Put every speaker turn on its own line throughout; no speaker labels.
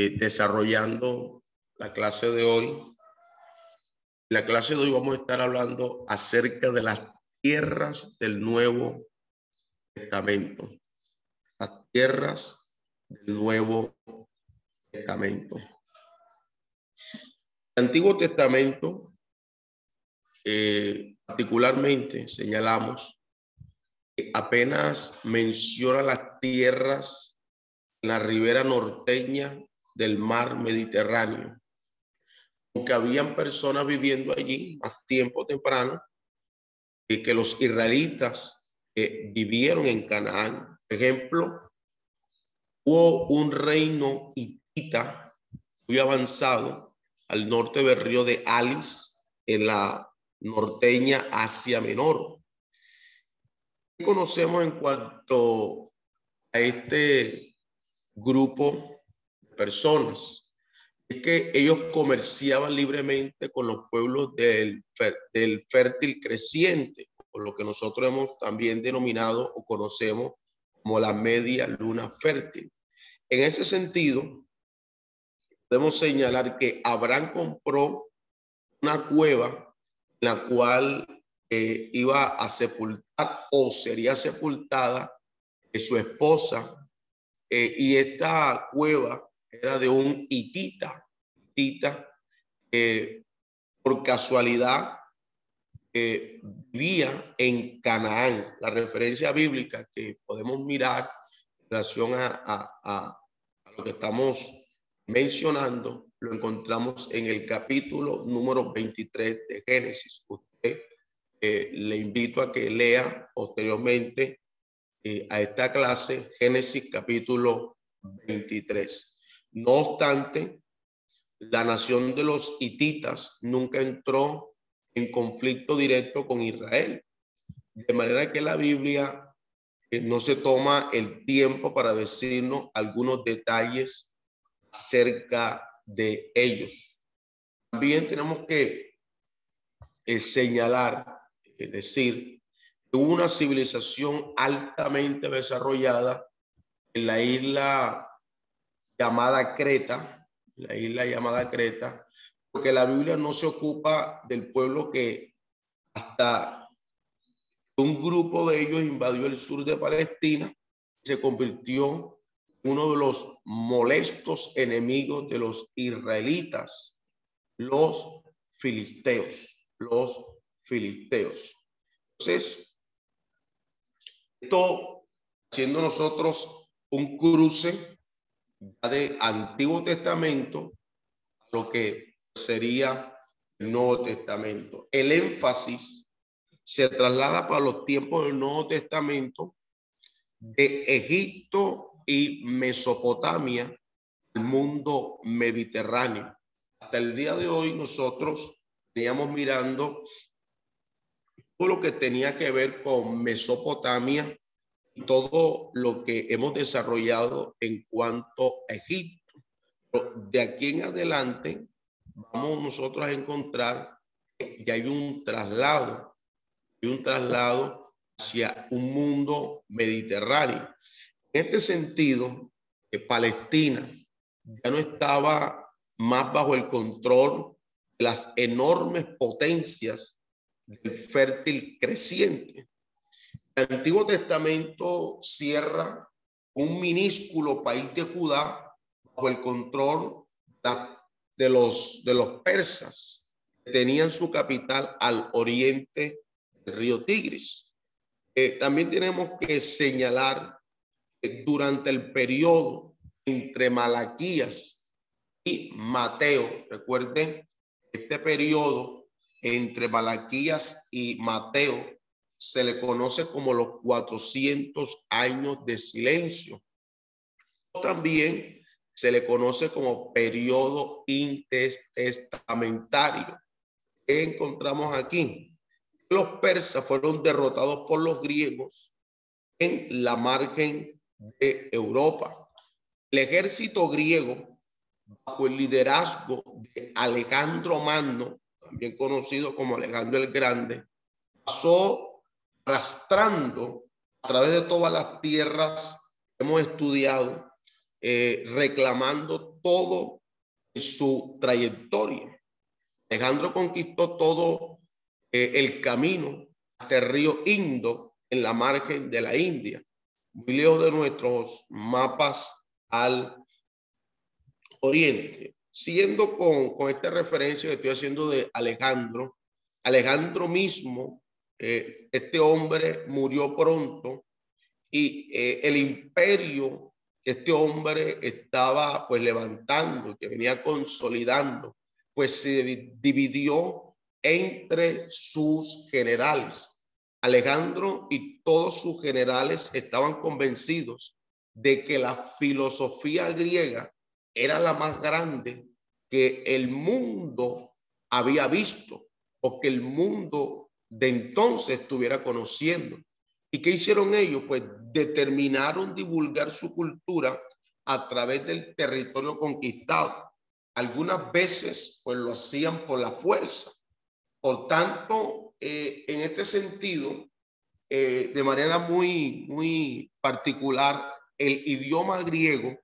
eh, desarrollando la clase de hoy. la clase de hoy vamos a estar hablando acerca de las tierras del Nuevo Testamento. Las tierras del Nuevo Testamento. El Antiguo Testamento, eh, particularmente señalamos, que apenas menciona las tierras en la ribera norteña del mar Mediterráneo. Aunque habían personas viviendo allí más tiempo temprano, y que los israelitas que vivieron en Canaán, por ejemplo, hubo un reino hitita muy avanzado al norte del río de Alis, en la norteña Asia Menor. ¿Qué conocemos en cuanto a este grupo personas. Es que ellos comerciaban libremente con los pueblos del, del fértil creciente, por lo que nosotros hemos también denominado o conocemos como la media luna fértil. En ese sentido, podemos señalar que Abraham compró una cueva en la cual eh, iba a sepultar o sería sepultada su esposa. Eh, y esta cueva era de un hitita, hitita que por casualidad vivía en Canaán. La referencia bíblica que podemos mirar en relación a, lo que estamos mencionando, lo encontramos en el capítulo número 23 de Génesis. Usted eh, le invito a que lea posteriormente eh, a esta clase Génesis capítulo 23. No obstante, la nación de los hititas nunca entró en conflicto directo con Israel. De manera que la Biblia eh, no se toma el tiempo para decirnos algunos detalles acerca de ellos. También tenemos que eh, señalar, es decir, que hubo una civilización altamente desarrollada en la isla llamada Creta, la isla llamada Creta, porque la Biblia no se ocupa del pueblo que hasta un grupo de ellos invadió el sur de Palestina y se convirtió en uno de los molestos enemigos de los israelitas, los filisteos, los filisteos. Entonces, esto haciendo nosotros un cruce de Antiguo Testamento a lo que sería el Nuevo Testamento. El énfasis se traslada para los tiempos del Nuevo Testamento de Egipto y Mesopotamia al mundo mediterráneo. Hasta el día de hoy nosotros veníamos mirando todo lo que tenía que ver con Mesopotamia todo lo que hemos desarrollado en cuanto a Egipto. de aquí en adelante vamos nosotros a encontrar que hay un traslado, un traslado hacia un mundo mediterráneo. En este sentido, Palestina ya no estaba más bajo el control de las enormes potencias del fértil creciente, Antiguo Testamento cierra un minúsculo país de Judá bajo el control de los, de los persas, que tenían su capital al oriente del río Tigris. Eh, también tenemos que señalar que durante el periodo entre Malaquías y Mateo, recuerden, este periodo entre Malaquías y Mateo se le conoce como los 400 años de silencio. También se le conoce como periodo intestamentario. ¿Qué encontramos aquí? Los persas fueron derrotados por los griegos en la margen de Europa. El ejército griego, bajo el liderazgo de Alejandro Magno, también conocido como Alejandro el Grande, pasó arrastrando a través de todas las tierras que hemos estudiado, eh, reclamando todo su trayectoria. Alejandro conquistó todo eh, el camino hasta el río Indo en la margen de la India, muy lejos de nuestros mapas al oriente. Siguiendo con, con esta referencia que estoy haciendo de Alejandro, Alejandro mismo, este hombre murió pronto y eh, el imperio que este hombre estaba pues levantando, que venía consolidando, pues se dividió entre sus generales. Alejandro y todos sus generales estaban convencidos de que la filosofía griega era la más grande que el mundo había visto o que el mundo de entonces estuviera conociendo. ¿Y qué hicieron ellos? Pues determinaron divulgar su cultura a través del territorio conquistado. Algunas veces pues lo hacían por la fuerza. Por tanto, eh, en este sentido, eh, de manera muy, muy particular, el idioma griego,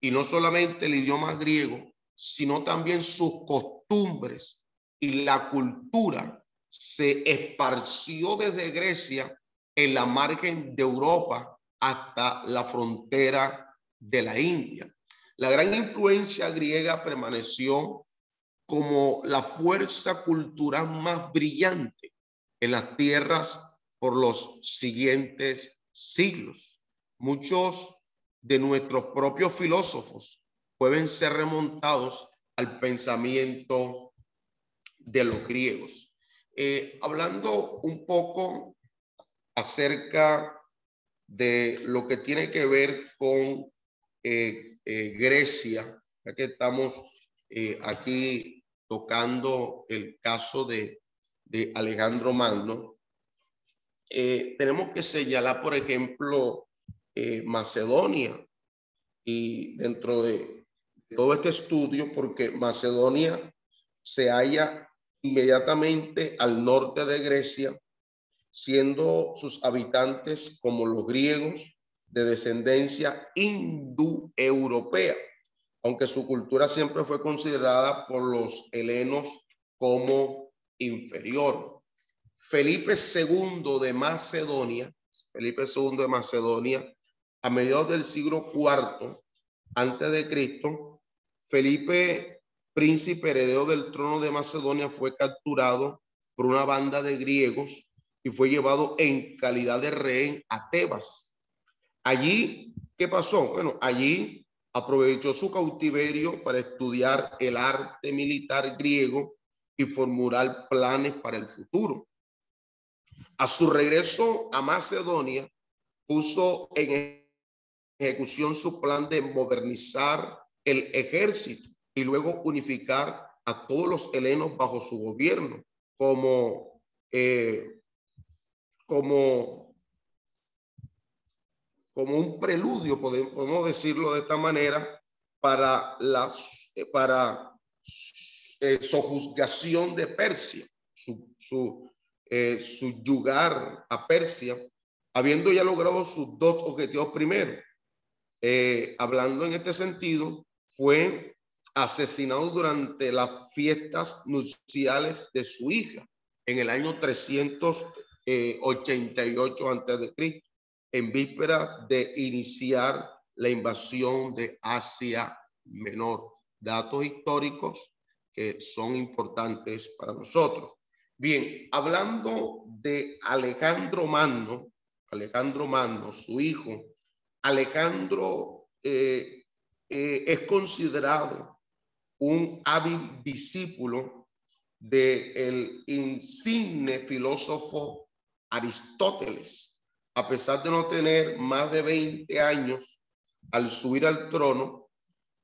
y no solamente el idioma griego, sino también sus costumbres y la cultura se esparció desde Grecia en la margen de Europa hasta la frontera de la India. La gran influencia griega permaneció como la fuerza cultural más brillante en las tierras por los siguientes siglos. Muchos de nuestros propios filósofos pueden ser remontados al pensamiento de los griegos. Eh, hablando un poco acerca de lo que tiene que ver con eh, eh, Grecia, ya que estamos aquí tocando el caso de, de Alejandro Magno, tenemos que señalar, por ejemplo, Macedonia, y dentro de todo este estudio, porque Macedonia se halla inmediatamente al norte de Grecia, siendo sus habitantes como los griegos de descendencia indoeuropea, aunque su cultura siempre fue considerada por los helenos como inferior. Felipe II de Macedonia, Felipe II de Macedonia, a mediados del siglo IV antes de Cristo, Felipe príncipe heredero del trono de Macedonia, fue capturado por una banda de griegos y fue llevado en calidad de rehén a Tebas. Allí, ¿qué pasó? Bueno, allí aprovechó su cautiverio para estudiar el arte militar griego y formular planes para el futuro. A su regreso a Macedonia, puso en ejecución su plan de modernizar el ejército y luego unificar a todos los helenos bajo su gobierno como, eh, como, como un preludio, podemos decirlo de esta manera, para, las, eh, para eh, sojuzgación de Persia, su, su, a Persia, habiendo ya logrado sus dos objetivos primero. hablando en este sentdo, fue asesinado durante las fiestas nupciales de su hija en el año 388 a.C., en víspera de iniciar la invasión de Asia Menor. Datos históricos que son importantes para nosotros. Bien, hablando de Alejandro Magno, Alejandro Magno, su hijo, Alejandro eh, eh, es considerado un hábil discípulo del el insigne filósofo Aristóteles. A pesar de no tener más de 20 años al subir al trono,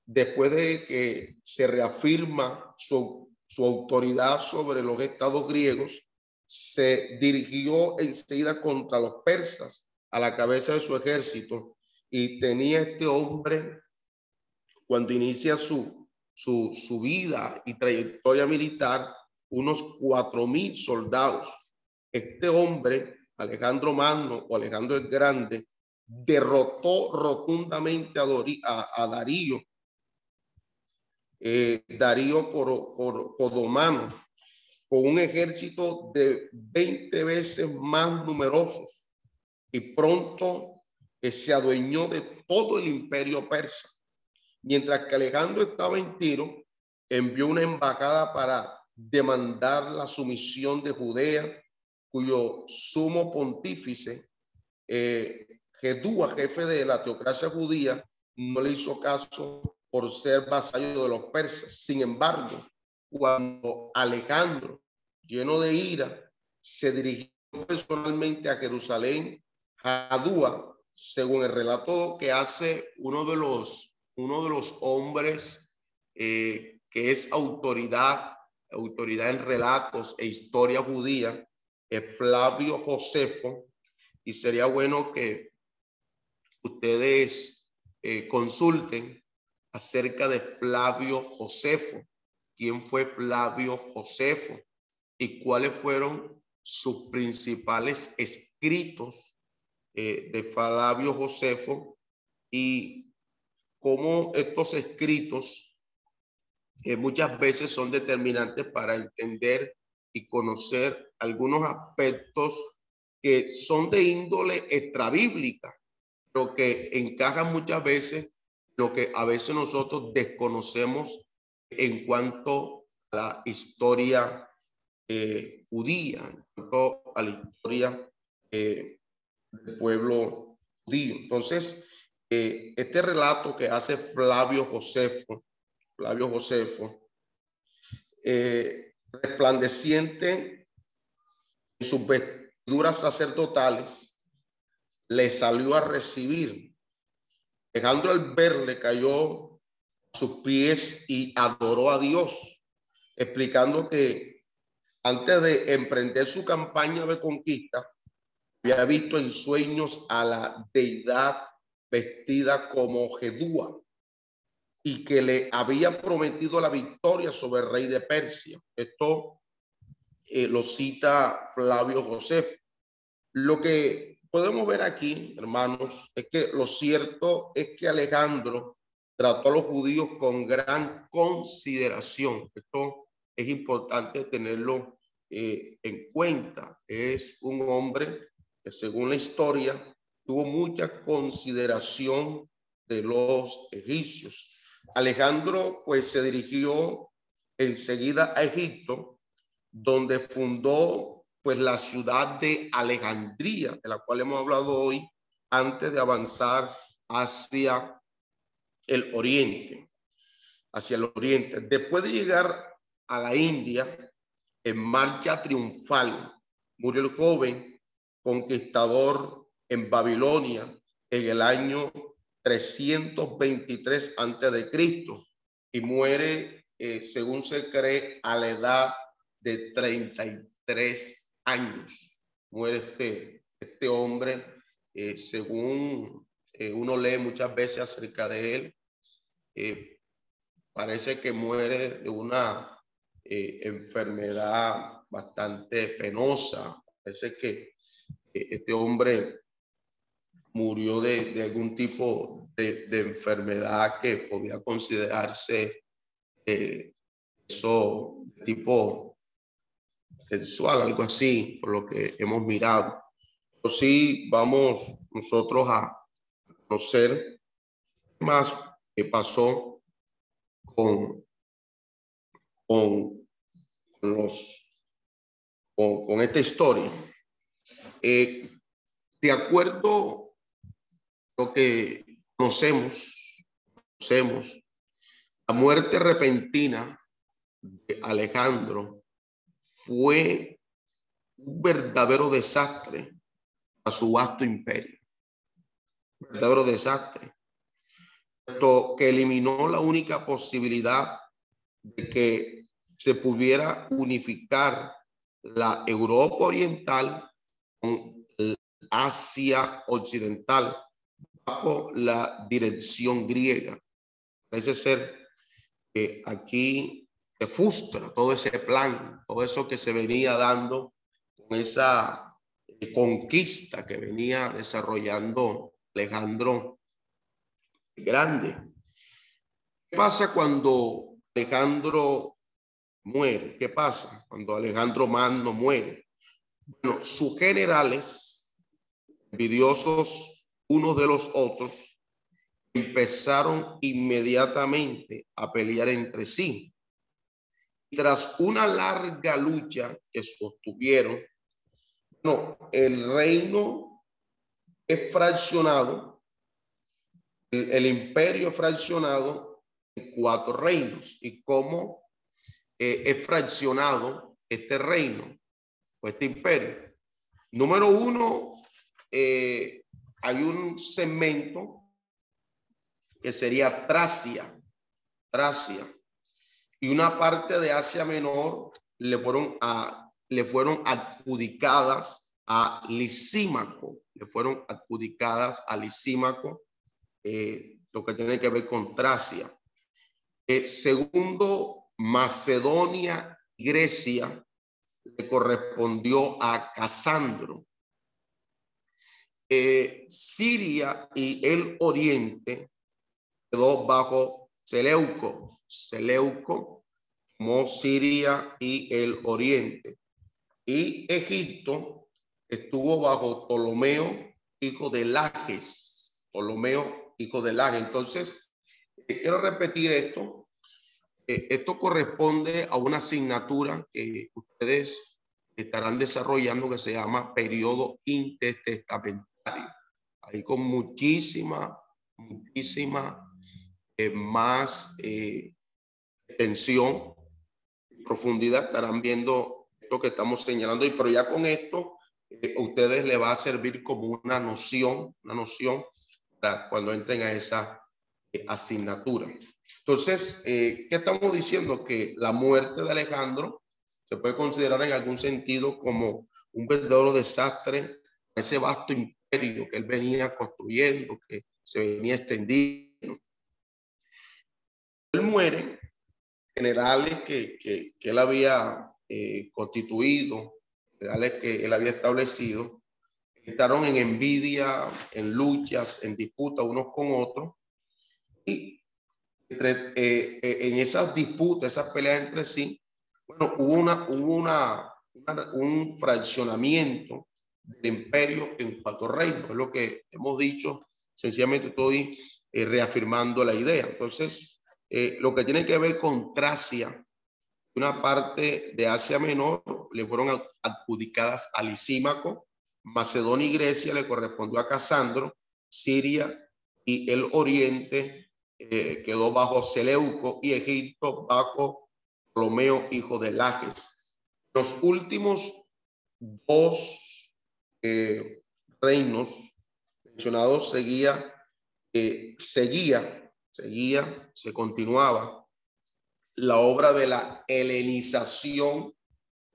después de que se reafirma su, su autoridad sobre los estados griegos, se dirigió enseguida contra los persas a la cabeza de su ejército y tenía este hombre, cuando inicia su, su, vida y trayectoria militar, unos cuatro mil soldados. Este hombre, Alejandro Magno o Alejandro el Grande, derrotó rotundamente a, Darío, eh, Darío Codomano, con un ejército de 20 veces más numerosos y pronto se adueñó de todo el imperio persa. Mientras que Alejandro estaba en Tiro, envió una embajada para demandar la sumisión de Judea, cuyo sumo pontífice eh, jefe de la teocracia judía, no le hizo caso por ser vasallo de los persas. Sin embargo, cuando Alejandro, lleno de ira, se dirigió personalmente a Jerusalén, Jadúa, según el relato que hace uno de los, uno de los hombres eh, que es autoridad, autoridad en relatos e historia judía, es Flavio Josefo, y sería bueno que ustedes eh, consulten acerca de Flavio Josefo. ¿Quién fue Flavio Josefo? Y cuáles fueron sus principales escritos eh, de Flavio Josefo y cómo estos escritos eh, muchas veces son determinantes para entender y conocer algunos aspectos que son de índole extrabíblica lo que encaja muchas veces lo que a veces nosotros desconocemos en cuanto a la historia eh, judía, en cuanto a la historia eh, del pueblo judío. Entonces, eh, este relato que hace Flavio Josefo, Flavio Josefo, resplandeciente en sus vestiduras sacerdotales, le salió a recibir. Alejandro al verle cayó a sus pies y adoró a Dios, explicando que antes de emprender su campaña de conquista, había visto en sueños a la deidad vestida como Jedúa y que le había prometido la victoria sobre el rey de Persia. Esto eh, lo cita Flavio José. Lo que podemos ver aquí, hermanos, es que lo cierto es que Alejandro trató a los judíos con gran consideración. Esto es importante tenerlo eh, en cuenta. Es un hombre que según la historia tuvo mucha consideración de los egipcios. Alejandro pues se dirigió enseguida a Egipto, donde fundó pues la ciudad de Alejandría, de la cual hemos hablado hoy, antes de avanzar hacia el oriente, hacia el oriente. Después de llegar a la India, en marcha triunfal, murió el joven conquistador en Babilonia en el año 323 antes de Cristo y muere, eh, según se cree, a la edad de 33 años muere este, este hombre, eh, según eh, uno lee muchas veces acerca de él, parece que muere de una enfermedad bastante penosa. Parece que este hombre murió de, de algún tipo de, enfermedad que podía considerarse eso tipo sexual, algo así, por lo que hemos mirado. Pero sí vamos nosotros a conocer más qué pasó con, con, los, con, esta historia. Eh, de acuerdo lo que conocemos, conocemos, la muerte repentina de Alejandro fue un verdadero desastre a su vasto imperio. Verdadero desastre. esto que eliminó la única posibilidad de que se pudiera unificar la Europa Oriental con Asia Occidental bajo la dirección griega. Parece ser que aquí se frustra todo ese plan, todo eso que se venía dando con esa eh, conquista que venía desarrollando Alejandro Grande. ¿Qué pasa cuando Alejandro muere? ¿Qué pasa cuando Alejandro Magno muere? Bueno, sus generales, envidiosos unos de los otros, empezaron inmediatamente a pelear entre sí. Tras una larga lucha que sostuvieron, no, el reino es fraccionado, el, imperio es fraccionado en cuatro reinos. ¿Y cómo eh, es fraccionado este reino o este imperio? Número uno, eh, hay un segmento que sería Tracia, Tracia, y una parte de Asia Menor le fueron le fueron adjudicadas a Lisímaco, le fueron adjudicadas a Lisímaco, eh, lo que tiene que ver con Tracia. Eh, segundo, Macedonia y Grecia le correspondió a Casandro. Eh, Siria y el Oriente quedó bajo Seleuco. Seleuco como Siria y el Oriente. Y Egipto estuvo bajo Ptolomeo, hijo de Lajes. Ptolomeo, hijo de Lajes. Entonces, eh, quiero repetir esto. Eh, esto corresponde a una asignatura que ustedes estarán desarrollando que se llama periodo intertestamentario. Ahí con muchísima, muchísima eh, más eh, tensión y profundidad estarán viendo que estamos señalando, y pero ya con esto eh, ustedes le va a servir como una noción, una noción para cuando entren a esa eh, asignatura. Entonces, eh, ¿qué estamos diciendo? Que la muerte de Alejandro se puede considerar en algún sentido como un verdadero desastre, ese vasto imperio que él venía construyendo, que se venía extendiendo. Él muere, generales que, que, que él había eh, constituido, generales que él había establecido, estaron en envidia, en luchas, en disputas unos con otros. Y eh, eh, en esas disputas, esas peleas entre sí, bueno, hubo, una, hubo una, un fraccionamiento del imperio en cuatro reinos, es lo que hemos dicho, sencillamente estoy reafirmando la idea. Entonces, lo que tiene que ver con Tracia, una parte de Asia Menor le fueron adjudicadas a Lisímaco, Macedonia y Grecia le correspondió a Casandro, Siria y el Oriente eh, quedó bajo Seleuco y Egipto bajo Ptolomeo, hijo de Lajes. Los últimos dos eh, reinos mencionados seguía, eh, seguía, seguía, se continuaba la obra de la helenización,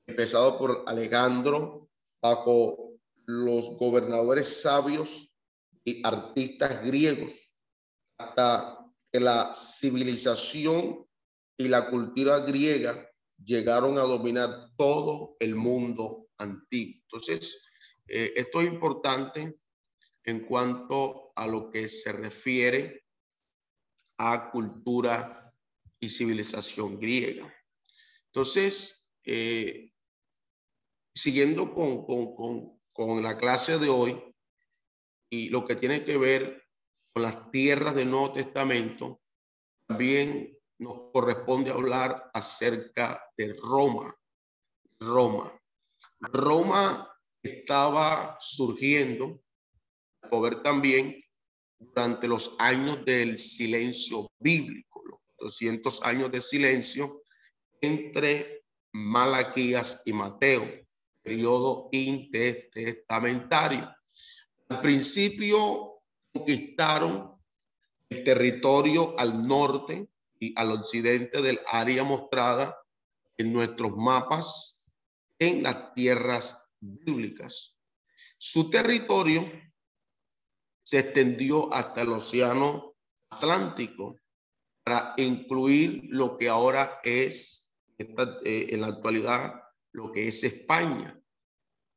empezado por Alejandro, bajo los gobernadores sabios y artistas griegos, hasta que la civilización y la cultura griega llegaron a dominar todo el mundo antiguo. Entonces, eh, esto es importante en cuanto a lo que se refiere a cultura y civilización griega. Entonces, eh, siguiendo con, con, con, la clase de hoy y lo que tiene que ver con las tierras del Nuevo Testamento, también nos corresponde hablar acerca de Roma. Roma. Roma estaba surgiendo, poder también durante los años del silencio bíblico 200 años de silencio entre Malaquías y Mateo, periodo intertestamentario. Al principio conquistaron el territorio al norte y al occidente del área mostrada en nuestros mapas en las tierras bíblicas. Su territorio se extendió hasta el océano Atlántico para incluir lo que ahora es, eh, en la actualidad, lo que es España.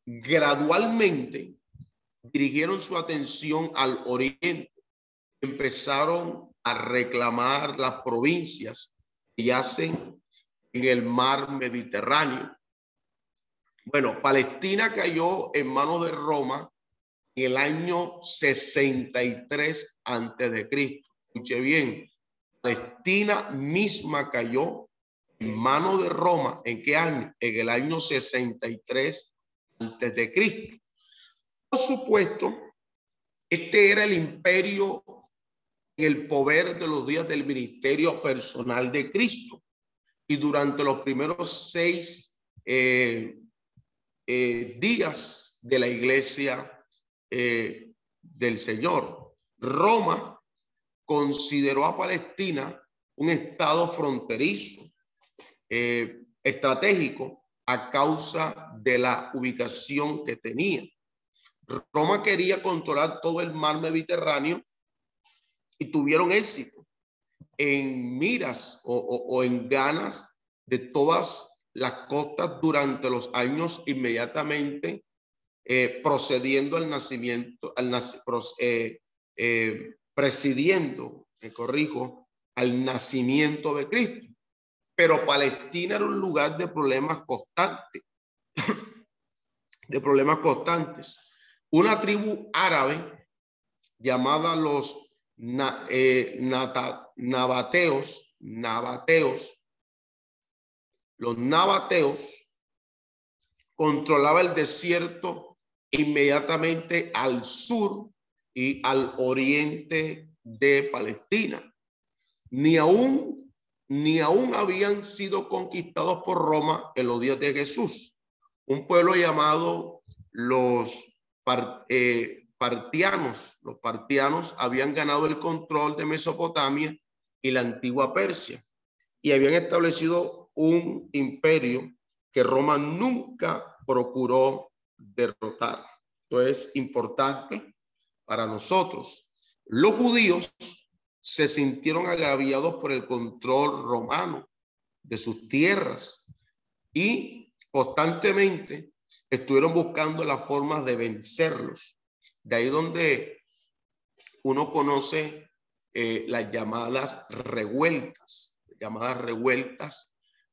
Gradualmente dirigieron su atención al oriente, empezaron a reclamar las provincias que yacen en el mar Mediterráneo. Bueno, Palestina cayó en manos de Roma en el año 63 antes de Cristo. Escuche bien, Palestina misma cayó en manos de Roma. ¿En qué año? En el año 63 antes de Cristo. Por supuesto, este era el imperio en el poder de los días del ministerio personal de Cristo. Y durante los primeros seis eh, eh, días de la iglesia eh, del Señor, Roma consideró a Palestina un estado fronterizo, estratégico, a causa de la ubicación que tenía. Roma quería controlar todo el mar Mediterráneo y tuvieron éxito en miras o, en ganas de todas las costas durante los años inmediatamente eh, procediendo al nacimiento, al eh, eh, presidiendo, me corrijo, al nacimiento de Cristo. Pero Palestina era un lugar de problemas constantes, de problemas constantes. Una tribu árabe llamada los nabateos, nabateos, los nabateos controlaba el desierto inmediatamente al sur y al oriente de Palestina. Ni aún, ni aún habían sido conquistados por Roma en los días de Jesús. Un pueblo llamado los eh, partianos. Los partianos habían ganado el control de Mesopotamia y la antigua Persia y habían establecido un imperio que Roma nunca procuró derrotar. Esto es importante para nosotros. Los judíos se sintieron agraviados por el control romano de sus tierras y constantemente estuvieron buscando las formas de vencerlos. De ahí donde uno conoce eh, las llamadas revueltas, llamadas revueltas,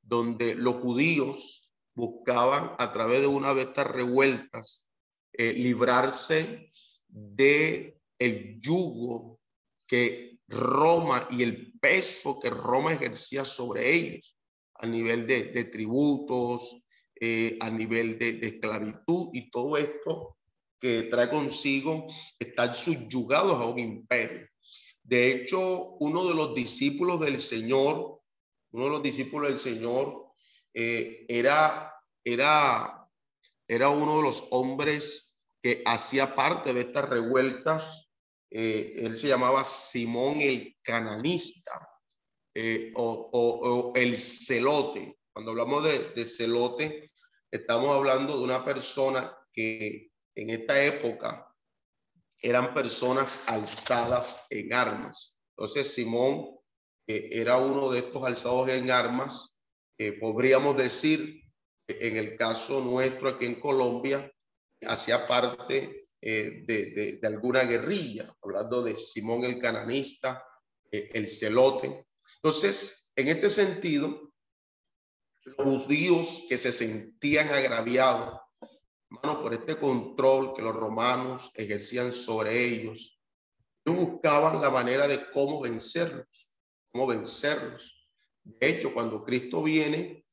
donde los judíos buscaban a través de una de estas revueltas eh, librarse de el yugo que Roma y el peso que Roma ejercía sobre ellos a nivel de, de tributos, eh, a nivel de, esclavitud y todo esto que trae consigo estar subyugados a un imperio. De hecho, uno de los discípulos del Señor, uno de los discípulos del Señor, eh, era, era, era uno de los hombres que hacía parte de estas revueltas. Eh, él se llamaba Simón el Cananista o, el Celote. Cuando hablamos de, celote, estamos hablando de una persona que en esta época eran personas alzadas en armas. Entonces Simón era uno de estos alzados en armas, podríamos decir, en el caso nuestro aquí en Colombia, hacía parte eh, de, de, alguna guerrilla, hablando de Simón el cananista, eh, el celote. Entonces, en este sentido, los judíos que se sentían agraviados, por este control que los romanos ejercían sobre ellos, buscaban la manera de cómo vencerlos, vencerlos. De hecho, cuando Cristo viene,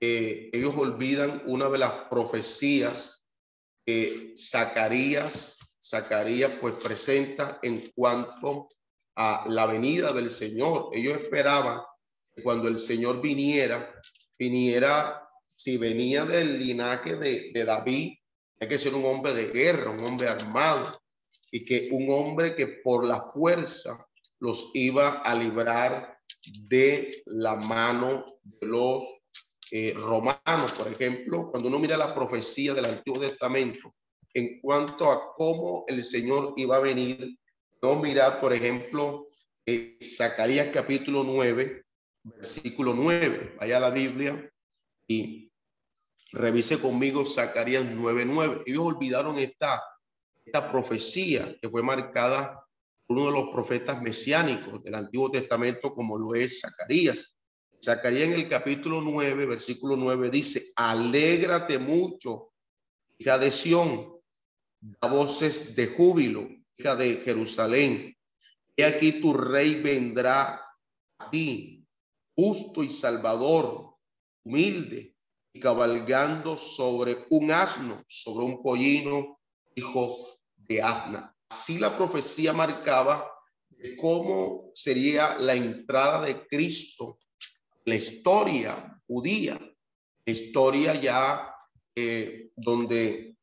eh, ellos olvidan una de las profecías que Zacarías, Zacarías pues presenta en cuanto a la venida del Señor. Ellos esperaban que cuando el Señor viniera, viniera, si venía del linaje de, de David, hay que ser un hombre de guerra, un hombre armado, y que un hombre que por la fuerza los iba a librar de la mano de los eh, romanos, por ejemplo, cuando uno mira la profecía del Antiguo Testamento en cuanto a cómo el Señor iba a venir, no mirar, por ejemplo, eh, Zacarías capítulo 9, versículo 9, vaya a la Biblia y revise conmigo Zacarías 9, 9. Ellos olvidaron esta, esta profecía que fue marcada uno de los profetas mesiánicos del Antiguo Testamento, como lo es Zacarías. Zacarías en el capítulo 9, versículo 9 dice, alégrate mucho, hija de Sión, da voces de júbilo, hija de Jerusalén. He aquí tu rey vendrá a ti, justo y salvador, humilde, y cabalgando sobre un asno, sobre un pollino, hijo de asna. Así la profecía marcaba cómo sería la entrada de Cristo la historia judía, la historia ya eh, donde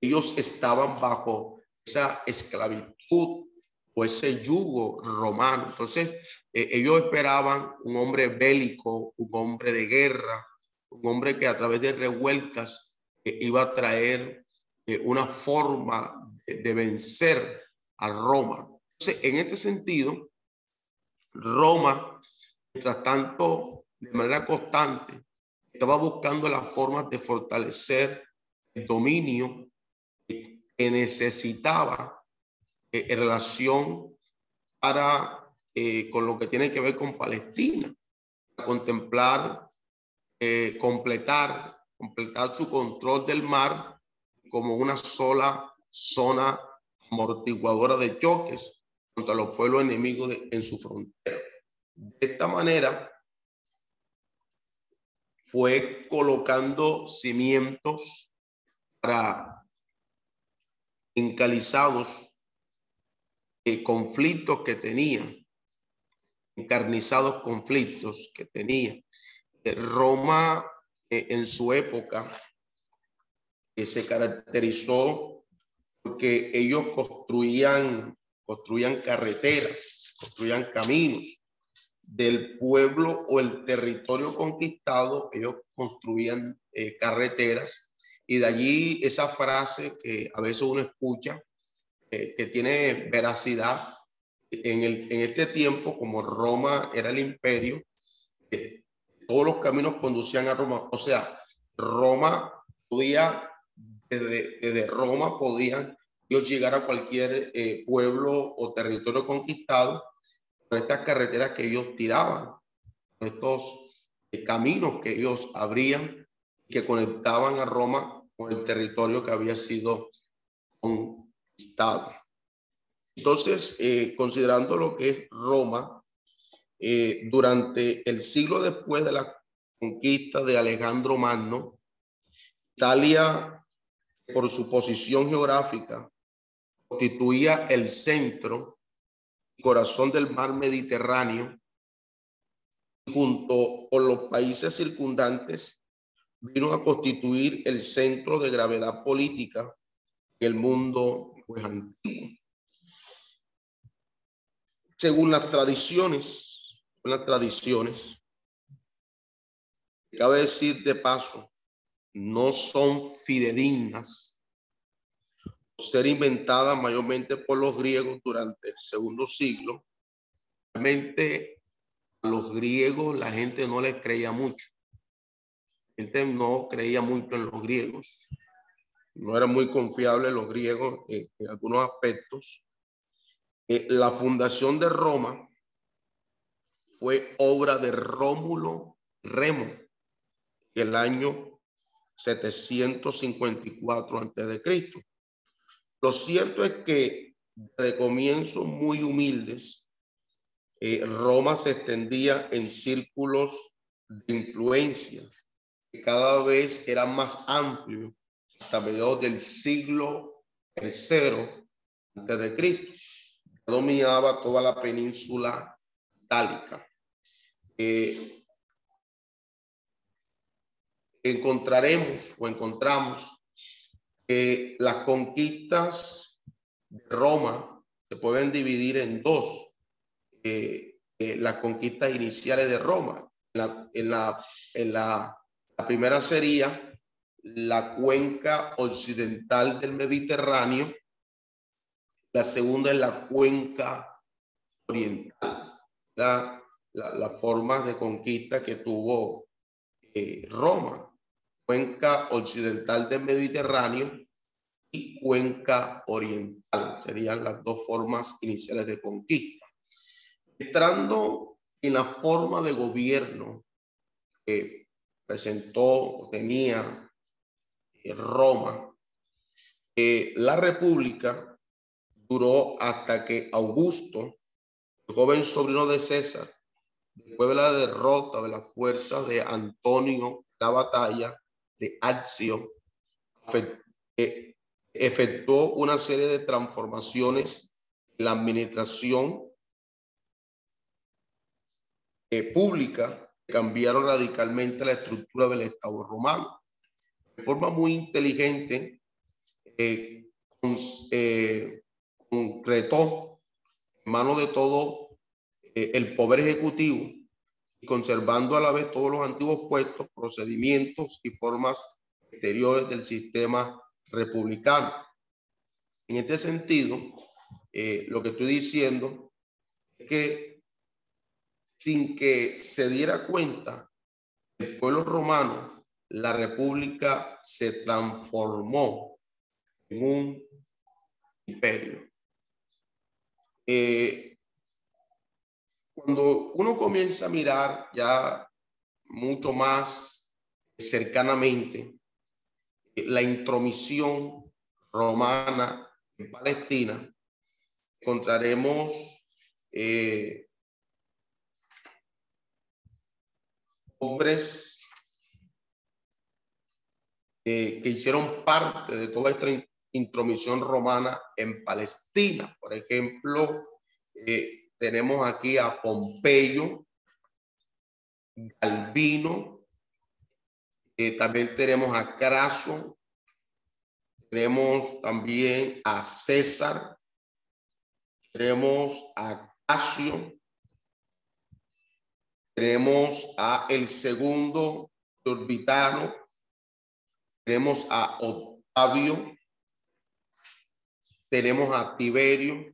ellos estaban bajo esa esclavitud o ese yugo romano. Entonces, eh, ellos esperaban un hombre bélico, un hombre de guerra, un hombre que a través de revueltas eh, iba a traer una forma de, vencer a Roma. Entonces, en este sentido, Roma Mientras tanto, de manera constante, estaba buscando las formas de fortalecer el dominio que necesitaba eh, en relación para eh, con lo que tiene que ver con Palestina, contemplar, eh, completar, completar su control del mar como una sola zona amortiguadora de choques contra los pueblos enemigos en su frontera. De esta manera, fue colocando cimientos para encalizados eh, conflictos que tenía, encarnizados conflictos que tenía. Eh, Roma eh, en su época se caracterizó porque ellos construían, construían carreteras, construían caminos del pueblo o el territorio conquistado, ellos construían eh, carreteras y de allí esa frase que a veces uno escucha, eh, que tiene veracidad, en, el, en este tiempo, como Roma era el imperio, eh, todos los caminos conducían a Roma. O sea, Roma podía, desde, desde Roma podían ellos llegar a cualquier pueblo o territorio conquistado estas carreteras que ellos tiraban, estos eh, caminos que ellos abrían, que conectaban a Roma con el territorio que había sido conquistado. Entonces, eh, considerando lo que es Roma, eh, durante el siglo después de la conquista de Alejandro Magno, Italia, por su posición geográfica, constituía el centro corazón del mar Mediterráneo, junto con los países circundantes, vino a constituir el centro de gravedad política en el mundo pues, antiguo. Según las tradiciones, las tradiciones, cabe decir de paso, no son fidedignas ser inventada mayormente por los griegos durante el segundo siglo, realmente los griegos la gente no les creía mucho. La gente no creía mucho en los griegos. No eran muy confiables los griegos en, algunos aspectos. Eh, la fundación de Roma fue obra de Rómulo Remo, el año 754 antes de Cristo. Lo cierto es que de comienzos muy humildes, eh, Roma se extendía en círculos de influencia que cada vez eran más amplios hasta mediados del siglo tercero antes de Cristo. Dominaba toda la península itálica. Eh, encontraremos o encontramos las conquistas de Roma se pueden dividir en dos. eh, eh, las conquistas iniciales de Roma. En la, en la, la primera sería la cuenca occidental del Mediterráneo. La segunda es la cuenca oriental. La, la, forma de conquista que tuvo eh, Roma. Cuenca occidental del Mediterráneo y cuenca oriental. Serían las dos formas iniciales de conquista. Entrando en la forma de gobierno que presentó, tenía Roma. Eh, la república duró hasta que Augusto, el joven sobrino de César, después de la derrota de las fuerzas de Antonio, la batalla de Accio, eh, efectuó una serie de transformaciones en la administración eh, pública cambiaron radicalmente la estructura del Estado romano. De forma muy inteligente, eh, eh, concretó en mano de todo el poder ejecutivo conservando a la vez todos los antiguos puestos, procedimientos y formas exteriores del sistema republicano. En este sentido, lo que estoy diciendo es que sin que se diera cuenta, el pueblo romano la república se transformó en un imperio. Eh, cuando uno comienza a mirar ya mucho más cercanamente eh, la intromisión romana en Palestina, encontraremos eh, hombres eh, que hicieron parte de toda esta intromisión romana en Palestina. Por ejemplo, eh, tenemos aquí a Pompeyo, Galvino, eh, también tenemos a Craso, tenemos también a César, tenemos a Casio, tenemos a el segundo Orbitano, tenemos a Octavio, tenemos a Tiberio,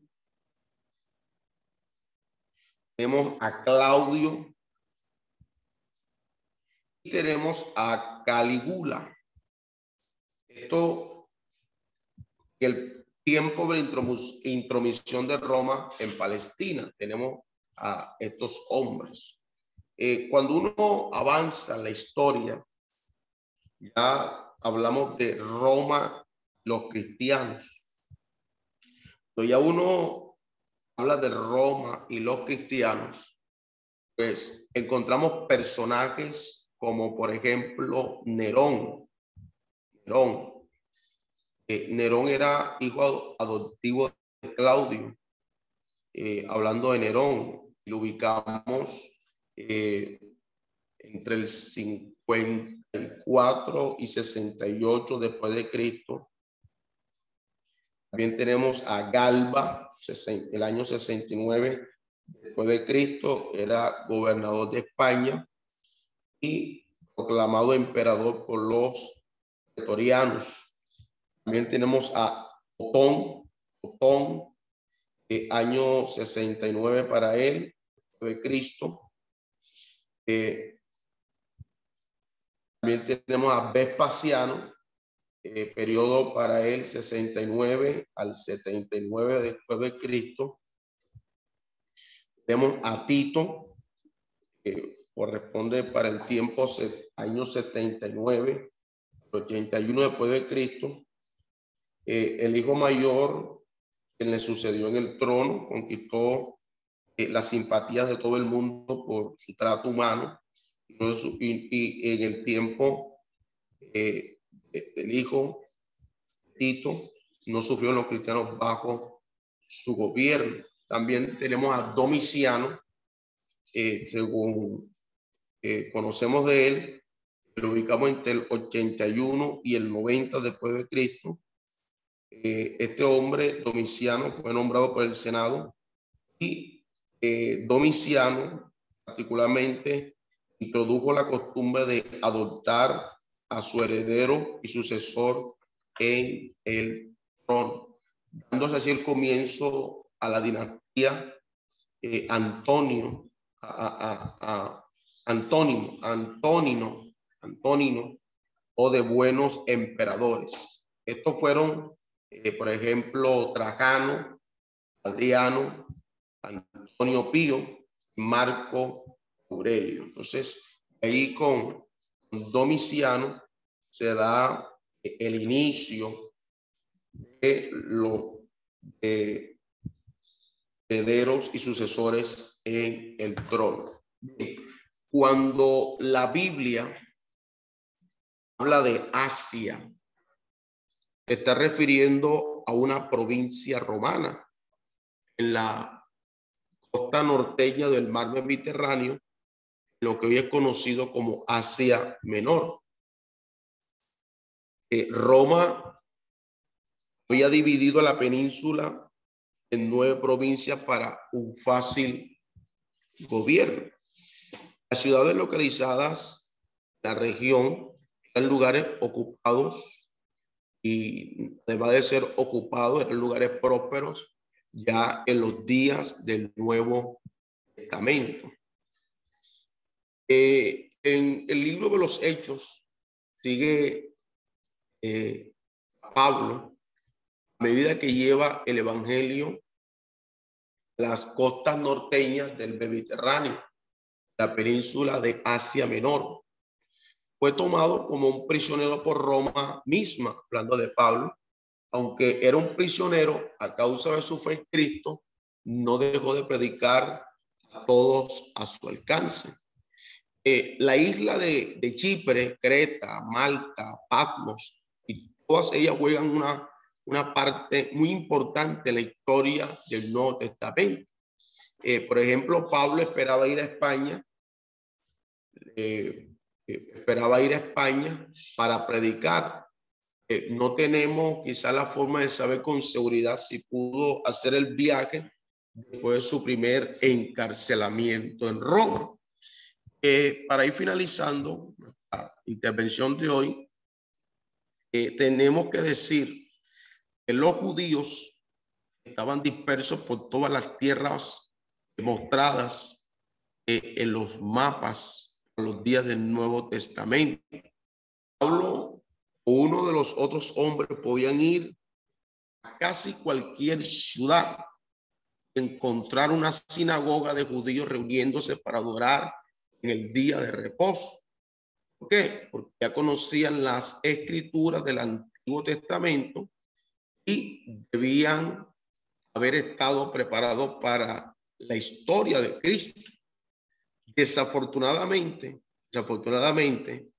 tenemos a Claudio y tenemos a Caligula. Esto, el tiempo de intromisión de Roma en Palestina, tenemos a estos hombres. Eh, cuando uno avanza en la historia, ya hablamos de Roma, los cristianos. Cuando ya uno habla de Roma y los cristianos, pues encontramos personajes como por ejemplo Nerón. Nerón. Eh, Nerón era hijo adoptivo de Claudio. Eh, hablando de Nerón, lo ubicamos eh, entre el 50 4 y 68 después de Cristo. También tenemos a Galba, el año 69 después de Cristo, era gobernador de España y proclamado emperador por los pretorianos. También tenemos a Otón, Otón, eh, año 69 para él, de Cristo. Eh, también tenemos a Vespasiano, eh, periodo para él 69 al 79 después de Cristo. Tenemos a Tito, que corresponde para el tiempo año 79, 81 después de Cristo. Eh, el hijo mayor, que le sucedió en el trono, conquistó eh, las simpatías de todo el mundo por su trato humano y, en el tiempo eh, el hijo Tito no sufrió los cristianos bajo su gobierno. También tenemos a Domiciano, eh, según eh, conocemos de él, lo ubicamos entre el 81 y el 90 después de Cristo. este hombre, Domiciano, fue nombrado por el Senado y eh, Domiciano, particularmente, introdujo la costumbre de adoptar a su heredero y sucesor en el trono, dándose así el comienzo a la dinastía eh, Antonio, a, a, Antónimo, Antónino, Antónino, o de buenos emperadores. Estos fueron, eh, por ejemplo, Trajano, Adriano, Antonio Pío, Marco Aurelio. Entonces, ahí con Domiciano se da el inicio de los herederos y sucesores en el trono. Cuando la Biblia habla de Asia, está refiriendo a una provincia romana en la costa norteña del mar Mediterráneo, lo que hoy es conocido como Asia Menor. Eh, Roma había dividido la península en nueve provincias para un fácil gobierno. Las ciudades localizadas en la región eran lugares ocupados y además de ser ocupados, eran lugares prósperos ya en los días del Nuevo Testamento. Eh, en el libro de los Hechos sigue eh, Pablo a medida que lleva el Evangelio las costas norteñas del Mediterráneo, la península de Asia Menor. Fue tomado como un prisionero por Roma misma, hablando de Pablo, aunque era un prisionero a causa de su fe en Cristo, no dejó de predicar a todos a su alcance. Eh, la isla de, de, Chipre, Creta, Malta, Patmos, y todas ellas juegan una, una parte muy importante en la historia del Nuevo Testamento. Eh, por ejemplo, Pablo esperaba ir a España, eh, esperaba ir a España para predicar eh, no tenemos quizá la forma de saber con seguridad si pudo hacer el viaje después de su primer encarcelamiento en Roma. Eh, para ir finalizando la intervención de hoy, eh, tenemos que decir que los judíos estaban dispersos por todas las tierras mostradas en los mapas a los días del Nuevo Testamento. Pablo uno de los otros hombres podían ir a casi cualquier ciudad, encontrar una sinagoga de judíos reuniéndose para adorar en el día de reposo. ¿Por qué? Porque ya conocían las escrituras del Antiguo Testamento y debían haber estado preparados para la historia de Cristo. Desafortunadamente, desafortunadamente,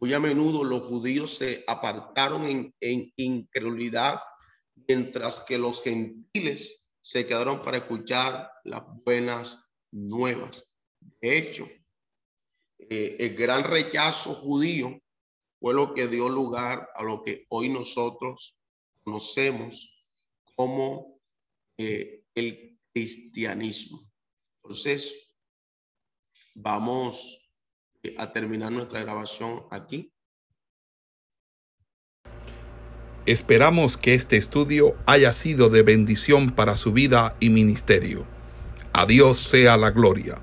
muy a menudo los judíos se apartaron en, en incredulidad, mientras que los gentiles se quedaron para escuchar las buenas nuevas. De hecho, eh, el gran rechazo judío fue lo que dio lugar a lo que hoy nosotros conocemos como eh, el cristianismo. Entonces, vamos a terminar nuestra grabación aquí.
Esperamos que este estudio haya sido de bendición para su vida y ministerio. A Dios sea la gloria.